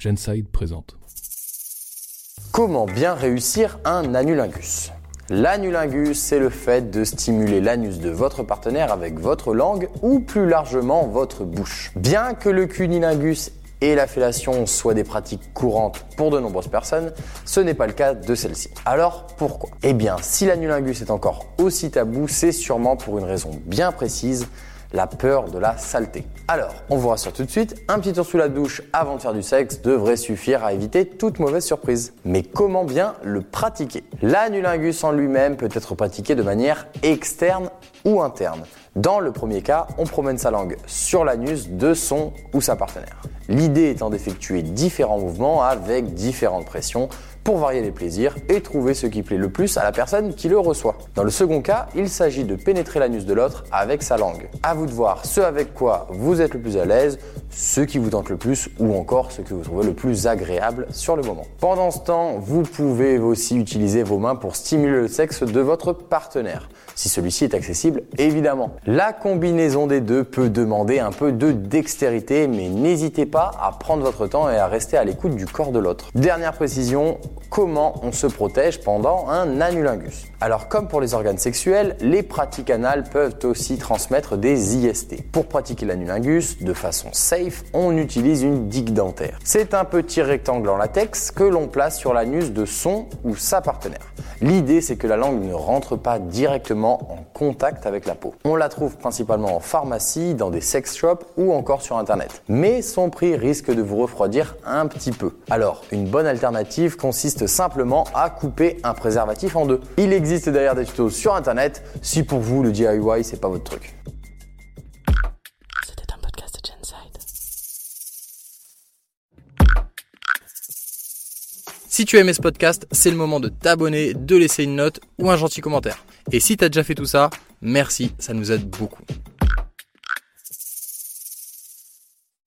Genside présente. Comment bien réussir un anulingus? L'anulingus, c'est le fait de stimuler l'anus de votre partenaire avec votre langue ou plus largement votre bouche. Bien que le cunilingus et la fellation soient des pratiques courantes pour de nombreuses personnes, ce n'est pas le cas de celle-ci. Alors pourquoi? Eh bien, si l'anulingus est encore aussi tabou, c'est sûrement pour une raison bien précise, la peur de la saleté. Alors, on vous rassure tout de suite, un petit tour sous la douche avant de faire du sexe devrait suffire à éviter toute mauvaise surprise. Mais comment bien le pratiquer? L'anulingus en lui-même peut être pratiqué de manière externe ou interne. Dans le premier cas, on promène sa langue sur l'anus de son ou sa partenaire. L'idée étant d'effectuer différents mouvements avec différentes pressions pour varier les plaisirs et trouver ce qui plaît le plus à la personne qui le reçoit. Dans le second cas, il s'agit de pénétrer l'anus de l'autre avec sa langue. À vous de voir ce avec quoi vous êtes le plus à l'aise, ce qui vous tente le plus ou encore ce que vous trouvez le plus agréable sur le moment. Pendant ce temps, vous pouvez aussi utiliser vos mains pour stimuler le sexe de votre partenaire, si celui-ci est accessible évidemment. La combinaison des deux peut demander un peu de dextérité, mais n'hésitez pas à prendre votre temps et à rester à l'écoute du corps de l'autre. Dernière précision, comment on se protège pendant un anulingus Alors comme pour les organes sexuels, les pratiques anales peuvent aussi transmettre des IST. Pour pratiquer l'anulingus de façon safe, on utilise une digue dentaire. C'est un petit rectangle en latex que l'on place sur l'anus de son ou sa partenaire. L'idée c'est que la langue ne rentre pas directement en contact avec la peau. On la trouve principalement en pharmacie, dans des sex shops ou encore sur internet. Mais son prix risque de vous refroidir un petit peu. Alors, une bonne alternative consiste simplement à couper un préservatif en deux. Il existe d'ailleurs des tutos sur internet si pour vous le DIY c'est pas votre truc. C'était un podcast de Genside. Si tu as aimé ce podcast, c'est le moment de t'abonner, de laisser une note ou un gentil commentaire. Et si tu as déjà fait tout ça, merci, ça nous aide beaucoup.